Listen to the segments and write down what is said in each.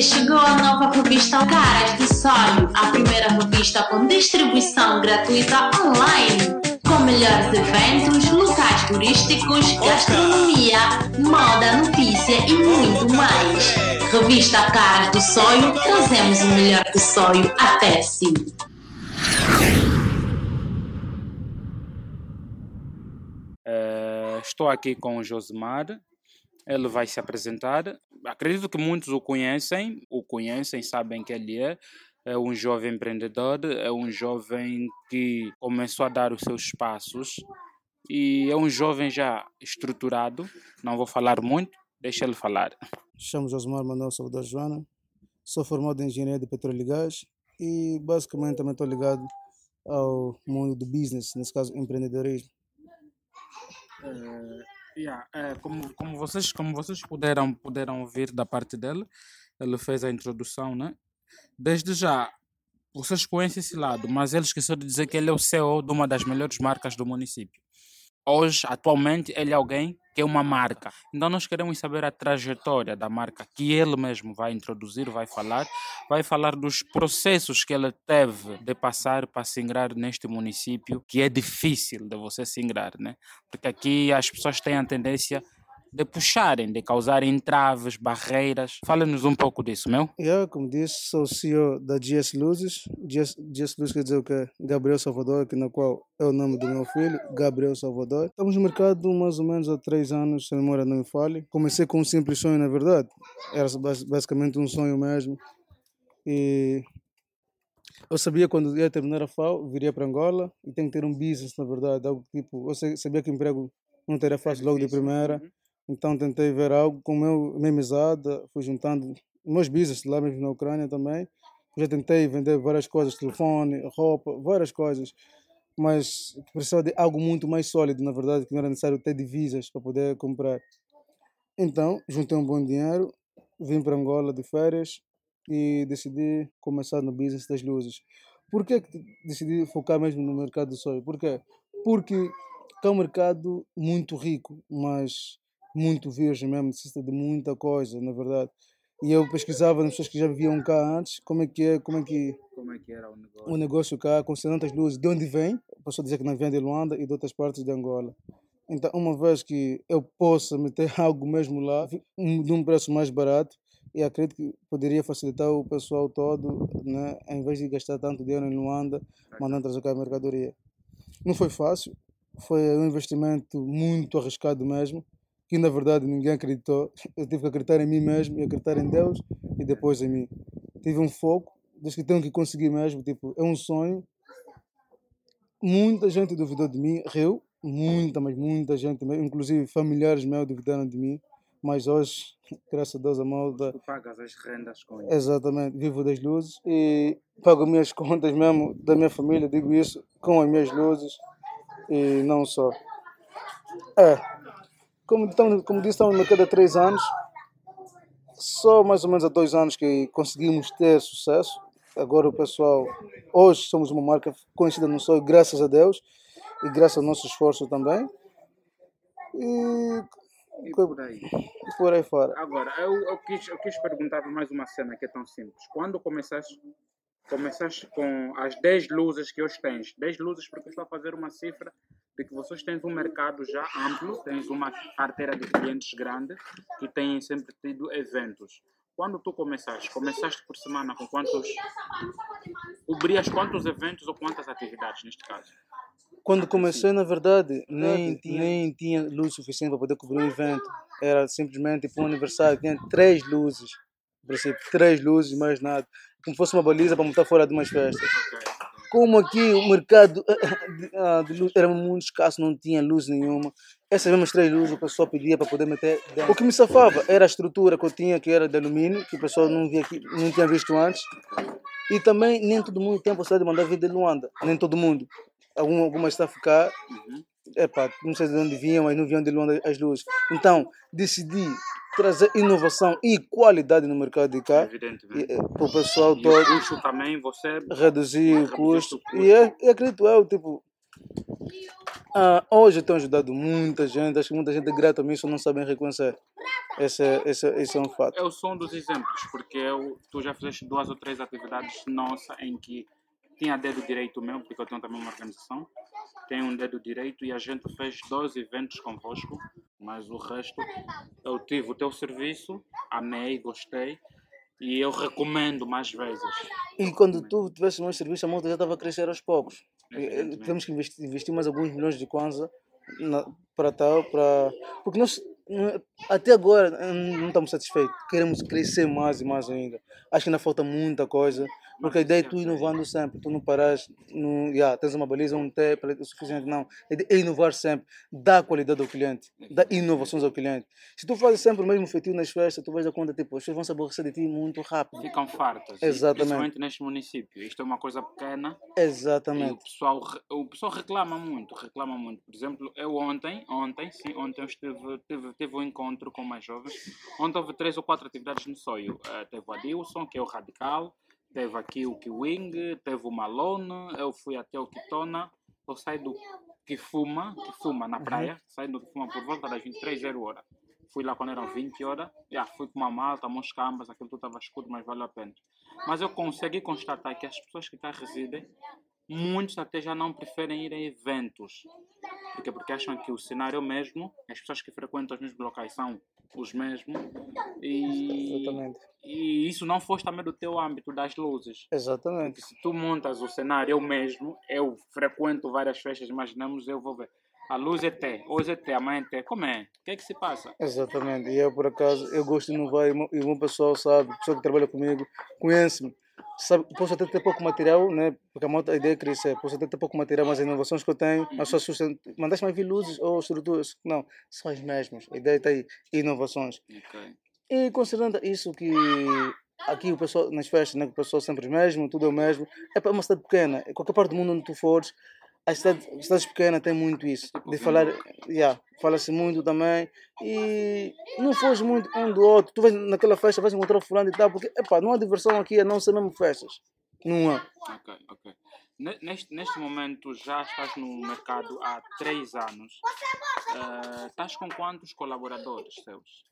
Chegou a nova revista Caras do Sonho, a primeira revista com distribuição gratuita online, com melhores eventos, locais turísticos, gastronomia, moda, notícia e muito mais. Revista Caras do Sonho, trazemos o melhor do sonho até si. Uh, estou aqui com o Josemar, ele vai se apresentar. Acredito que muitos o conhecem, o conhecem, sabem que ele é. É um jovem empreendedor, é um jovem que começou a dar os seus passos e é um jovem já estruturado. Não vou falar muito, deixa ele falar. Chamo Josmar Manuel Salvador Joana, sou formado em engenharia de petróleo e gás e basicamente também estou ligado ao mundo do business, nesse caso empreendedorismo. Yeah, é, como, como, vocês, como vocês puderam, puderam ouvir da parte dele, ele fez a introdução, né? Desde já, vocês conhecem esse lado, mas ele esqueceu de dizer que ele é o CEO de uma das melhores marcas do município hoje, atualmente, ele é alguém que é uma marca. Então nós queremos saber a trajetória da marca que ele mesmo vai introduzir, vai falar, vai falar dos processos que ele teve de passar para se ingrar neste município, que é difícil de você se ingrar, né? Porque aqui as pessoas têm a tendência de puxarem, de causarem entraves, barreiras. Fala-nos um pouco disso, meu. Eu, como disse, sou CEO da GS Luzes. GS, GS Luzes quer dizer o que Gabriel Salvador, que na qual é o nome do meu filho, Gabriel Salvador. Estamos no mercado mais ou menos há três anos, se a memória não me falhe. Comecei com um simples sonho, na verdade. Era basicamente um sonho mesmo. E eu sabia quando ia terminar a FAO, viria para Angola e tenho que ter um business, na verdade, algo tipo, eu sabia que o emprego não teria fácil logo de primeira. Então tentei ver algo com meu, minha mesada, fui juntando meus business lá mesmo na Ucrânia também. Já tentei vender várias coisas, telefone, roupa, várias coisas, mas precisava de algo muito mais sólido, na verdade, que não era necessário ter divisas para poder comprar. Então, juntei um bom dinheiro, vim para Angola de férias e decidi começar no business das luzes. Por que decidi focar mesmo no mercado do sonho? Por quê? Porque é um mercado muito rico, mas muito virgem mesmo, necessita de muita coisa, na verdade. E eu pesquisava nas pessoas que já viviam cá antes, como é que é, como é que, como é que era o negócio. O negócio cá, considerando as luzes, de onde vem, a pessoa dizer que não vem de Luanda e de outras partes de Angola. Então, uma vez que eu possa meter algo mesmo lá, de um preço mais barato, e acredito que poderia facilitar o pessoal todo, né, em vez de gastar tanto dinheiro em Luanda, mandando trazer cá a mercadoria. Não foi fácil, foi um investimento muito arriscado mesmo, que na verdade ninguém acreditou. Eu tive que acreditar em mim mesmo e acreditar em Deus e depois em mim. Tive um foco, desde que tenho que conseguir mesmo, tipo, é um sonho. Muita gente duvidou de mim, riu, muita, mas muita gente, inclusive familiares meus duvidaram de mim, mas hoje, graças a Deus, a malta. Tu pagas as rendas com isso. Exatamente, vivo das luzes e pago minhas contas mesmo da minha família, digo isso, com as minhas luzes e não só. É, como, estamos, como disse, estamos no mercado há três anos. Só mais ou menos há dois anos que conseguimos ter sucesso. Agora o pessoal, hoje somos uma marca conhecida no Sul, graças a Deus e graças ao nosso esforço também. E, e por aí. Por aí fora. Agora, eu, eu, quis, eu quis perguntar mais uma cena que é tão simples. Quando começaste, começaste com as 10 luzes que hoje tens, 10 luzes porque estou a fazer uma cifra de que vocês têm um mercado já amplo, tens uma carteira de clientes grande que têm sempre tido eventos. Quando tu começaste, começaste por semana com quantos, cobrias quantos eventos ou quantas atividades neste caso? Quando comecei, na verdade, nem tinha, nem tinha luz suficiente para poder cobrir um evento. Era simplesmente para um aniversário, tinha três luzes. Por exemplo, três luzes, mais nada. Como fosse uma baliza para montar fora de umas festas. Como aqui o mercado eh, eh, ah, de luz era muito escasso, não tinha luz nenhuma, essas mesmas três luzes o pessoal pedia para poder meter dentro. O que me safava era a estrutura que eu tinha, que era de alumínio, que o pessoal não, via aqui, não tinha visto antes. E também nem todo mundo tem a possibilidade de mandar vir de Luanda, nem todo mundo. Algum, algumas está a ficar, epá, não sei de onde vinham, mas não vinham de Luanda as luzes. Então decidi trazer inovação e qualidade no mercado de cá eh, para o pessoal todo. E o custo também, você reduzir o custo. E é, acredito eu, tipo, Ah, hoje eu tenho ajudado muita gente, acho que muita gente é grata a mim, só não sabem reconhecer. Esse, é- esse, é- esse é um fato. Eu sou um dos exemplos, porque eu, tu já fizeste duas ou três atividades nossas em que tinha dedo direito meu, porque eu tenho também uma organização, tenho um dedo direito e a gente fez dois eventos convosco, mas o resto eu tive o teu serviço, amei, gostei e eu recomendo mais vezes. E quando tu tivesse mais serviço, a moto já estava a crescer aos poucos. Eh. Temos que investir, investir mais alguns milhões de kwanza para tal, para... Porque nós, até agora, hum, não estamos satisfeitos. Queremos crescer mais e mais ainda. Acho que ainda falta muita coisa. Porque a ideia é tu inovando sempre, tu não paras, yeah, tens uma baliza, um té, o suficiente, não. A ideia é inovar sempre, dar qualidade ao cliente, dar inovações ao cliente. Se tu fazes sempre o mesmo feitio nas festas, tu vais dar conta, tipo, as pessoas vão se aborrecer de ti muito rápido. Ficam fartas, Exatamente. principalmente neste município. Isto é uma coisa pequena E o Exatamente. pessoal, o pessoal reclama muito, reclama muito. Por exemplo, eu ontem, ontem, sim, ontem eu estive, tive, tive um encontro com mais jovens. Ontem houve três ou quatro atividades no Soio. Eh, teve o Adilson, que é o Radical, teve aqui o Kiwing, teve o Malone, eu fui até o Kitona. Eu saio do Kifuma, Kifuma na praia, saio do Kifuma por volta das 23 zero hora. Fui lá quando eram 20 horas, já, fui com uma malta, uns cambas, aquilo tudo estava escuro, mas valeu a pena. Mas eu consegui constatar que as pessoas que cá residem muitos até já não preferem ir a eventos. Porque, porque acham que o cenário mesmo, as pessoas que frequentam os mesmos locais são os mesmos. E, Exatamente. e isso não fosse também do teu âmbito das luzes. Exatamente. Porque se tu montas o cenário eu mesmo, eu frequento várias festas, imaginamos, eu vou ver. A luz é T, hoje é T, amanhã é T. Como é? O que é que se passa? Exatamente. E eu, por acaso, eu gosto de inovar e o meu- e o pessoal sabe, a pessoa que trabalha comigo, conhece-me. Sabe, posso até ter pouco material, né? Porque a, moto, a ideia é crescer. Posso até ter pouco material, mas as inovações que eu tenho, as pessoas sustentam. Mandaste-me vir luzes ou estruturas? Não, são as mesmas. A ideia está aí, inovações. Ok. E considerando isso que aqui o pessoal, nas festas, né, o pessoal sempre é o mesmo, tudo é o mesmo, é para uma cidade pequena, qualquer parte do mundo onde tu fores, as cidades, cidades pequenas têm muito isso, de falar, yeah, fala-se muito também, e não foge muito um do outro, tu vais naquela festa, vais encontrar o fulano e tal, porque, epá, não há diversão aqui a não ser mesmo festas, não há. Ok, ok. Ne- Neste, neste momento já estás no mercado há três anos. Eh, estás com quantos colaboradores seus?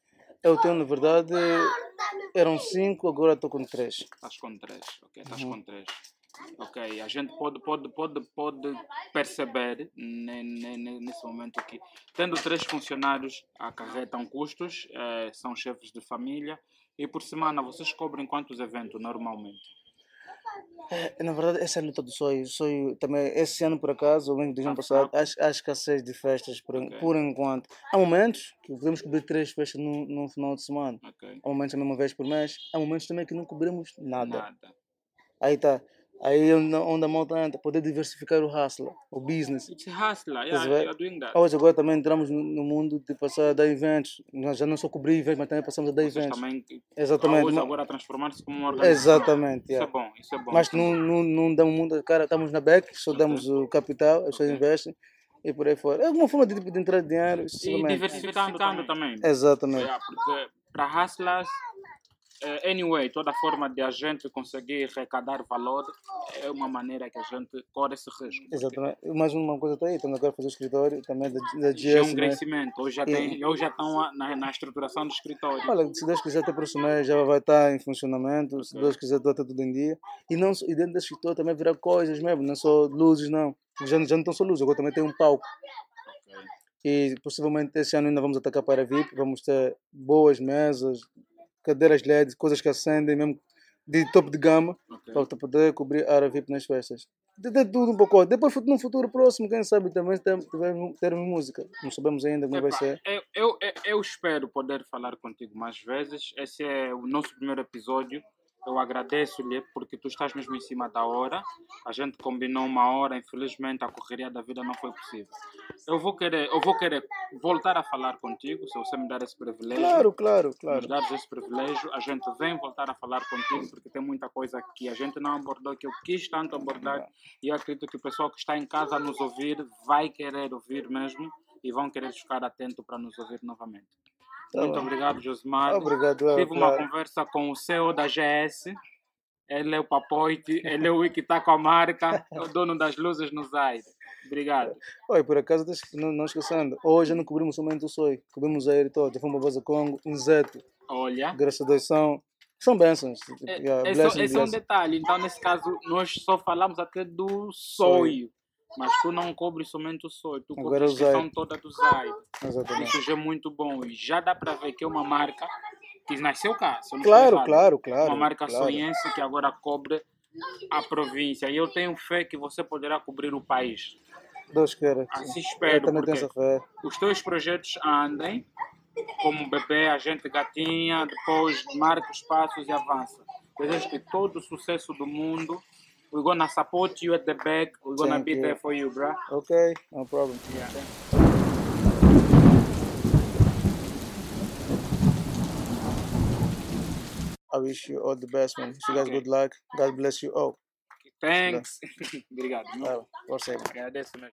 Eu tenho, na verdade, eram cinco, agora estou com três. Estás com três, ok? Estás com três. Ok, a gente pode, pode, pode, pode perceber ne- ne- ne- nesse momento que, tendo três funcionários, acarretam custos, eh, são chefes de família, e por semana vocês cobrem quantos eventos normalmente? É, Na verdade, essa é a luta do sonho. sonho também, esse ano, por acaso, ou mesmo do ano Tá passado, fraco. acho, que há seis de festas por, en- Ok. por enquanto. Há momentos que podemos cobrir três festas num, num final de semana. Ok? Há momentos também uma vez por mês. Há momentos também que não cobrimos nada. Nada. Aí tá. Aí onde, onde a malta entra, poder diversificar o hustle, o business. It's hustler, Estás a yeah, ver? you're doing that. Hoje agora também entramos no, mundo de passar a dar eventos. Nós já não só cobrir eventos, mas também passamos a dar eventos. também Exatamente. hoje agora transformar-se como uma organização. Exatamente. Isso yeah. é bom, isso é bom. Mas isso não, não, não damos muito cara, estamos na back, só damos o capital, as pessoas Ok. investem e por aí fora. É alguma forma de, de entrar dinheiro, E diversificando também. Exatamente. Yeah, porque para hustlers, anyway, toda forma de a gente conseguir arrecadar valor é uma maneira que a gente corre esse risco. Exatamente. Mais uma coisa está aí, estamos agora a fazer o escritório também da, da Já é um GS. Né? crescimento. Hoje já, tem, hoje já estão na, na estruturação do escritório. Olha, se Deus quiser, até próximo mês já vai estar em funcionamento, se Deus quiser, está tudo em dia. E, não, e dentro desse escritório também virar coisas mesmo, não é só luzes, não. Já, já não estão só luzes, agora também tem um palco. E possivelmente esse ano ainda vamos atacar para a VIP, vamos ter boas mesas, cadeiras LED, coisas que acendem mesmo de topo de gama, ok. para poder cobrir a área VIP nas festas. De, de tudo um pouco. Depois, no futuro próximo, quem sabe também tivermos termos música. Não sabemos ainda como vai Epá, ser. eu, eu, eu- eu espero poder falar contigo mais vezes. Esse é o nosso primeiro episódio. Eu agradeço-lhe porque tu estás mesmo em cima da hora. A gente combinou uma hora, infelizmente a correria da vida não foi possível. Eu vou querer, eu vou querer voltar a falar contigo, se você me dar esse privilégio. Claro, claro, Nos claro. dares esse privilégio, a gente vem voltar a falar contigo porque tem muita coisa que a gente não abordou, que eu quis tanto abordar e eu acredito que o pessoal que está em casa a nos ouvir vai querer ouvir mesmo e vão querer ficar atento para nos ouvir novamente. Tá Muito bom. obrigado, Josmar. Obrigado, claro, Tive uma conversa com o CEO da GS. Ele é o papoite, ele é o que está com a marca, é o dono das luzes no Zaire. Obrigado. Oi, por acaso, não, não esquecendo, hoje não cobrimos somente o Soi, cobrimos a ele todo. Já fomos Baza Congo, Inzeto, Olha. graças a Deus são, são bênçãos. É, yeah, é, só, é só um detalhe. Então, nesse caso, nós só falamos até do sonho. Mas tu não cobres somente o sonho. Tu Agora cobres a questão toda do Zai. Exatamente. Isso já é muito bom. E já dá para ver que é uma marca que nasceu cá. eu Claro, claro, claro. Uma marca claro. sonhense que agora cobre a província. E eu tenho fé que você poderá cobrir o país. Deus queira. Assim Eu espero. tenho Porque essa fé. os teus projetos andem como bebê, a gente gatinha, depois marca os passos e avança. Desejo que todo o sucesso do mundo. We're gonna support you at the back. We're gonna be you. there for you, bro. Ok, no problem. Yeah. I wish you all the best, man. Wish you guys good luck. God bless you all. Thanks. Obrigado. Uh, for. Agradeço mesmo.